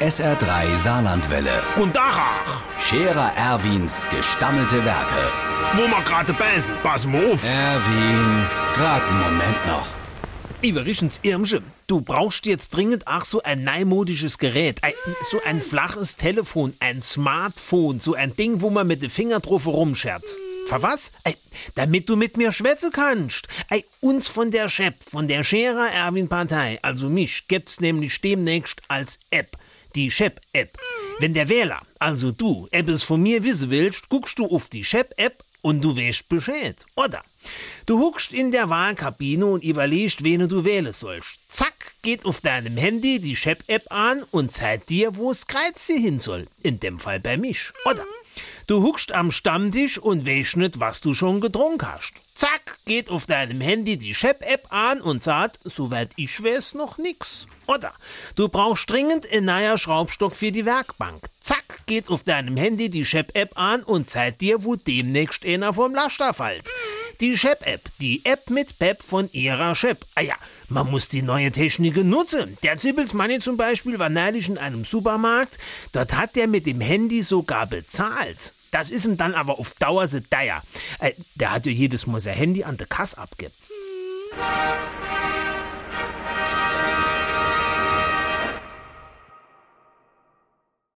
SR3 Saarlandwelle. Und Dachach, Scherer Erwins gestammelte Werke. wo wir gerade beißen, pass mal auf. Erwin, grad einen Moment noch. Iverichens Irmsche, du brauchst jetzt dringend auch so ein neumodisches Gerät. Ein, so ein flaches Telefon, ein Smartphone, so ein Ding, wo man mit den Finger drauf rumschert. Für was? Ey, damit du mit mir schwätzen kannst. Ey, uns von der Chef, von der Scherer Erwin Partei, also mich, gibt's nämlich demnächst als App. Die Shep-App. Wenn der Wähler, also du, etwas von mir wissen willst, guckst du auf die Shep-App und du weißt Bescheid. Oder? Du huckst in der Wahlkabine und überlegst, wen du wählen sollst. Zack, geht auf deinem Handy die Shep-App an und zeigt dir, wo das Kreuz hin soll. In dem Fall bei mich. Oder? Du huckst am Stammtisch und weißt nicht, was du schon getrunken hast. Geht auf deinem Handy die Shep-App an und sagt, soweit ich weiß, noch nix. Oder du brauchst dringend ein neuer Schraubstock für die Werkbank. Zack, geht auf deinem Handy die Shep-App an und zeigt dir, wo demnächst einer vom Laster fällt. Die Shep-App, die App mit Pep von ihrer Shep. Ah ja, man muss die neue Technik nutzen. Der Zippelsmanni zum Beispiel war neulich in einem Supermarkt. Dort hat der mit dem Handy sogar bezahlt. Das ist ihm dann aber auf Dauer so teuer. Äh, der hat ja jedes Mal sein Handy an der Kasse abgegeben.